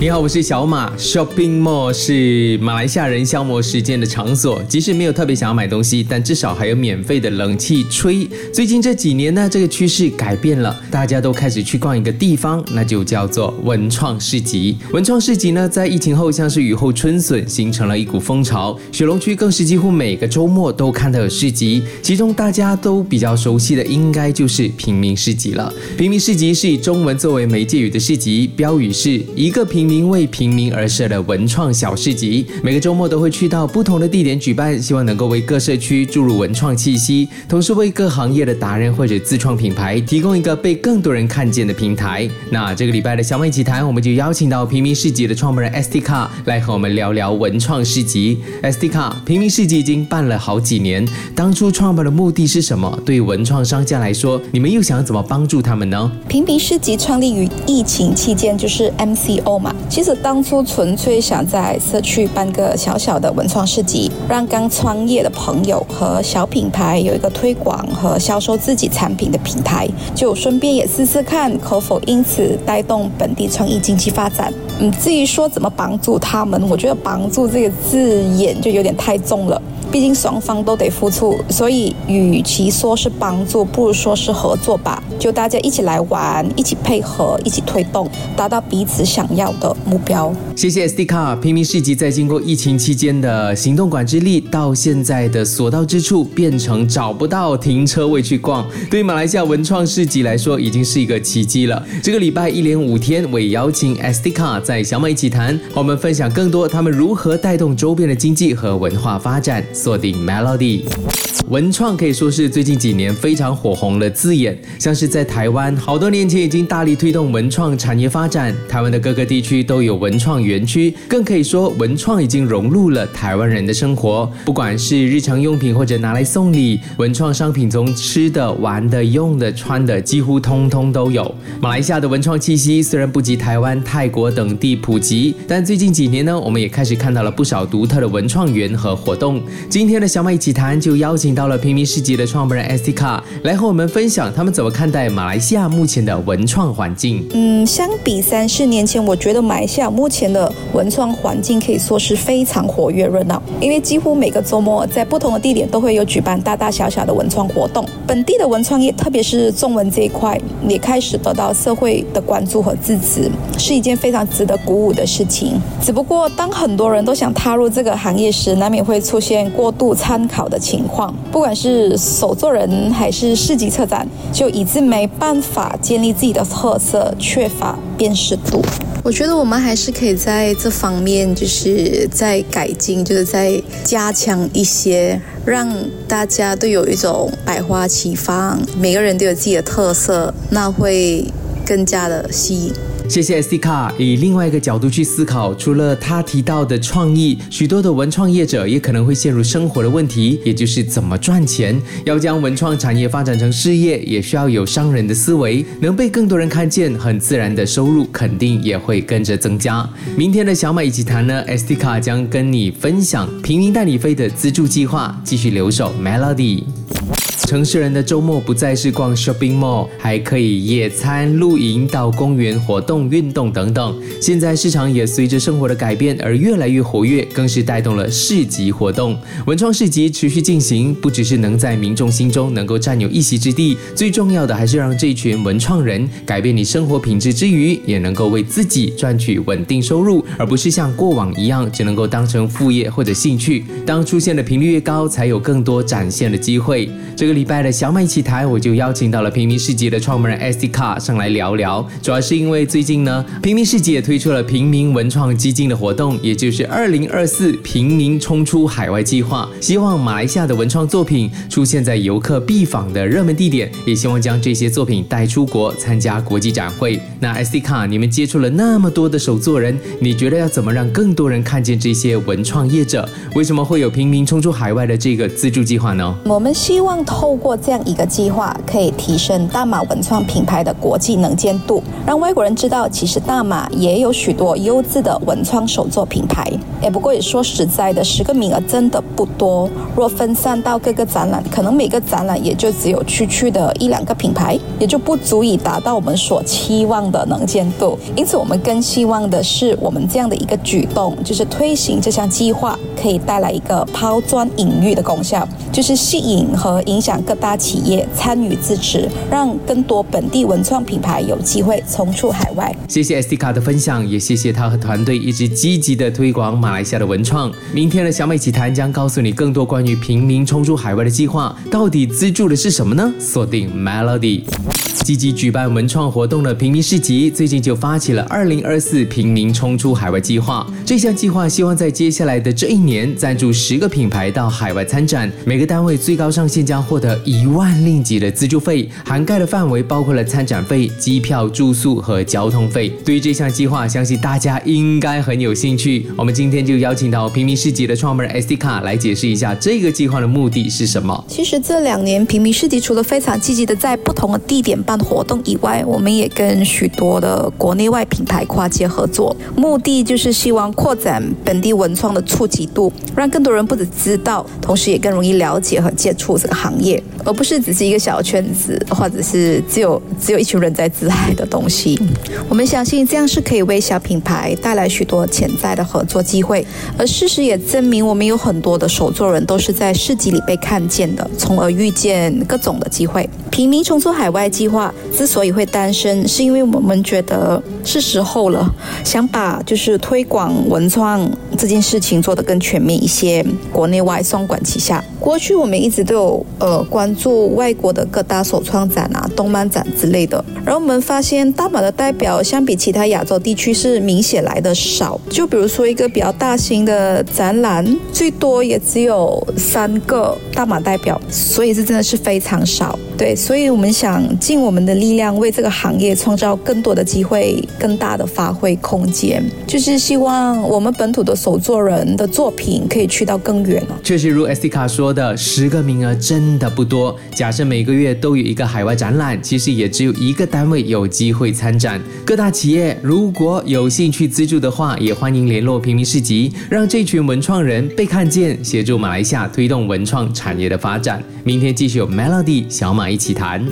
你好，我是小马。Shopping Mall 是马来西亚人消磨时间的场所，即使没有特别想要买东西，但至少还有免费的冷气吹。最近这几年呢，这个趋势改变了，大家都开始去逛一个地方，那就叫做文创市集。文创市集呢，在疫情后像是雨后春笋，形成了一股风潮。雪龙区更是几乎每个周末都看到有市集，其中大家都比较熟悉的，应该就是平民市集了。平民市集是以中文作为媒介语的市集，标语是一个平。民为平民而设的文创小市集，每个周末都会去到不同的地点举办，希望能够为各社区注入文创气息，同时为各行业的达人或者自创品牌提供一个被更多人看见的平台。那这个礼拜的小美奇谈，我们就邀请到平民市集的创办人 S T 卡来和我们聊聊文创市集。S T 卡平民市集已经办了好几年，当初创办的目的是什么？对文创商家来说，你们又想怎么帮助他们呢？平民市集创立于疫情期间，就是 M C O 嘛。其实当初纯粹想在社区办个小小的文创市集，让刚创业的朋友和小品牌有一个推广和销售自己产品的平台，就顺便也试试看可否因此带动本地创意经济发展。嗯，至于说怎么帮助他们，我觉得“帮助”这个字眼就有点太重了。毕竟双方都得付出，所以与其说是帮助，不如说是合作吧。就大家一起来玩，一起配合，一起推动，达到彼此想要的目标。谢谢 SD 卡平民市集，在经过疫情期间的行动管制力，到现在的所到之处变成找不到停车位去逛，对马来西亚文创市集来说，已经是一个奇迹了。这个礼拜一连五天，我也邀请 SD 卡在小马一起谈，和我们分享更多他们如何带动周边的经济和文化发展。锁定 Melody，文创可以说是最近几年非常火红的字眼，像是在台湾，好多年前已经大力推动文创产业发展，台湾的各个地区区都有文创园区，更可以说文创已经融入了台湾人的生活。不管是日常用品或者拿来送礼，文创商品从吃的、玩的、用的、穿的，几乎通通都有。马来西亚的文创气息虽然不及台湾、泰国等地普及，但最近几年呢，我们也开始看到了不少独特的文创园和活动。今天的小马一起谈就邀请到了平民市集的创办人 S T 卡来和我们分享他们怎么看待马来西亚目前的文创环境。嗯，相比三四年前，我觉得马来西亚目前的文创环境可以说是非常活跃热闹，因为几乎每个周末在不同的地点都会有举办大大小小的文创活动。本地的文创业，特别是中文这一块，也开始得到社会的关注和支持，是一件非常值得鼓舞的事情。只不过，当很多人都想踏入这个行业时，难免会出现。过度参考的情况，不管是手作人还是市级策展，就以致没办法建立自己的特色，缺乏辨识度。我觉得我们还是可以在这方面，就是在改进，就是在加强一些，让大家都有一种百花齐放，每个人都有自己的特色，那会更加的吸引。谢谢 SD 卡。以另外一个角度去思考，除了他提到的创意，许多的文创业者也可能会陷入生活的问题，也就是怎么赚钱。要将文创产业发展成事业，也需要有商人的思维，能被更多人看见，很自然的收入肯定也会跟着增加。明天的小马一起谈呢，SD 卡将跟你分享平民带你飞的资助计划，继续留守 Melody。城市人的周末不再是逛 shopping mall，还可以野餐、露营、到公园活动、运动等等。现在市场也随着生活的改变而越来越活跃，更是带动了市集活动。文创市集持续进行，不只是能在民众心中能够占有一席之地，最重要的还是让这群文创人改变你生活品质之余，也能够为自己赚取稳定收入，而不是像过往一样只能够当成副业或者兴趣。当出现的频率越高，才有更多展现的机会。这礼拜的小麦奇台，我就邀请到了平民市集的创办人 S D 卡上来聊聊。主要是因为最近呢，平民市集也推出了平民文创基金的活动，也就是二零二四平民冲出海外计划，希望马来西亚的文创作品出现在游客必访的热门地点，也希望将这些作品带出国参加国际展会。那 S D 卡，你们接触了那么多的手作人，你觉得要怎么让更多人看见这些文创业者？为什么会有平民冲出海外的这个资助计划呢？我们希望透透过这样一个计划，可以提升大马文创品牌的国际能见度，让外国人知道，其实大马也有许多优质的文创手作品牌。哎，不过也说实在的，十个名额真的不多。若分散到各个展览，可能每个展览也就只有区区的一两个品牌，也就不足以达到我们所期望的能见度。因此，我们更希望的是，我们这样的一个举动，就是推行这项计划，可以带来一个抛砖引玉的功效，就是吸引和影响各大企业参与支持，让更多本地文创品牌有机会冲出海外。谢谢 SD 卡的分享，也谢谢他和团队一直积极的推广马来西亚的文创。明天的小美奇谈将告诉你更多关于平民冲出海外的计划，到底资助的是什么呢？锁定 Melody。积极举办文创活动的平民市集，最近就发起了二零二四平民冲出海外计划。这项计划希望在接下来的这一年，赞助十个品牌到海外参展，每个单位最高上限将获得一万令吉的资助费，涵盖的范围包括了参展费、机票、住宿和交通费。对于这项计划，相信大家应该很有兴趣。我们今天就邀请到平民市集的创办人 SD 卡来解释一下这个计划的目的是什么。其实这两年平民市集除了非常积极的在不同的地点办活动以外，我们也跟许多的国内外品牌跨界合作，目的就是希望扩展本地文创的触及度，让更多人不止知道，同时也更容易了解和接触这个行业，而不是只是一个小圈子，或者是只有只有一群人在自嗨的东西。我们相信这样是可以为小品牌带来许多潜在的合作机会，会而事实也证明，我们有很多的手作人都是在市集里被看见的，从而遇见各种的机会。平民冲出海外计划之所以会诞生，是因为我们觉得是时候了，想把就是推广文创这件事情做得更全面一些，国内外双管齐下。过去我们一直都有呃关注外国的各大首创展啊、动漫展之类的，然后我们发现大马的代表相比其他亚洲地区是明显来的少。就比如说一个比较大型的展览，最多也只有三个大马代表，所以是真的是非常少。对，所以我们想尽我们的力量，为这个行业创造更多的机会、更大的发挥空间，就是希望我们本土的手作人的作品可以去到更远了。确实如 SD 卡说的，十个名额真的不多。假设每个月都有一个海外展览，其实也只有一个单位有机会参展。各大企业如果有兴趣资助的话，也欢迎联络平民市集，让这群文创人被看见，协助马来西亚推动文创产业的发展。明天继续有 Melody 小马。一起谈，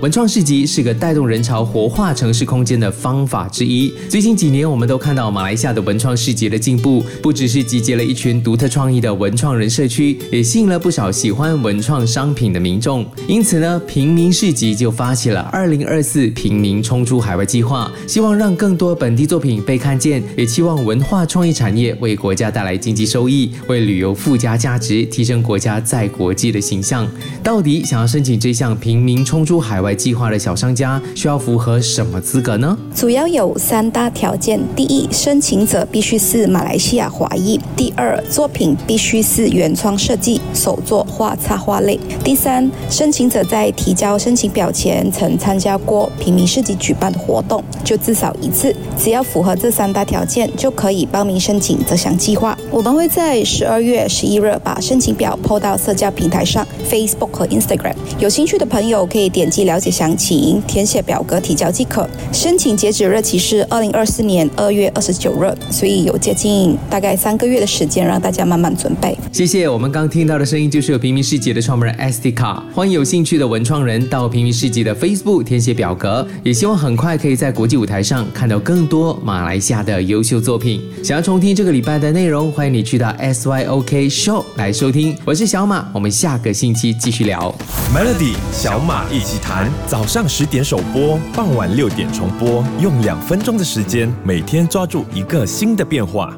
文创市集是个带动人潮、活化城市空间的方法之一。最近几年，我们都看到马来西亚的文创市集的进步，不只是集结了一群独特创意的文创人社区，也吸引了不少喜欢文创商品的民众。因此呢，平民市集就发起了二零二四平民冲出海外计划，希望让更多本地作品被看见，也期望文化创意产业为国家带来经济收益，为旅游附加价值，提升国家在国际的形象。到底想要申请这项？平民冲出海外计划的小商家需要符合什么资格呢？主要有三大条件：第一，申请者必须是马来西亚华裔；第二，作品必须是原创设计、手作画插画类；第三，申请者在提交申请表前曾参加过平民设计举办的活动，就至少一次。只要符合这三大条件，就可以报名申请这项计划。我们会在十二月十一日把申请表抛到社交平台上，Facebook 和 Instagram。有兴趣的朋友可以点击了解详情，填写表格提交即可。申请截止日期是二零二四年二月二十九日，所以有接近大概三个月的时间让大家慢慢准备。谢谢，我们刚听到的声音就是有平民世界的创办人 SD 卡，欢迎有兴趣的文创人到平民世界的 Facebook 填写表格，也希望很快可以在国际舞台上看到更多马来西亚的优秀作品。想要重听这个礼拜的内容，欢迎你去到 SYOK Show 来收听。我是小马，我们下个星期继续聊 Melody。小马一起谈，早上十点首播，傍晚六点重播，用两分钟的时间，每天抓住一个新的变化。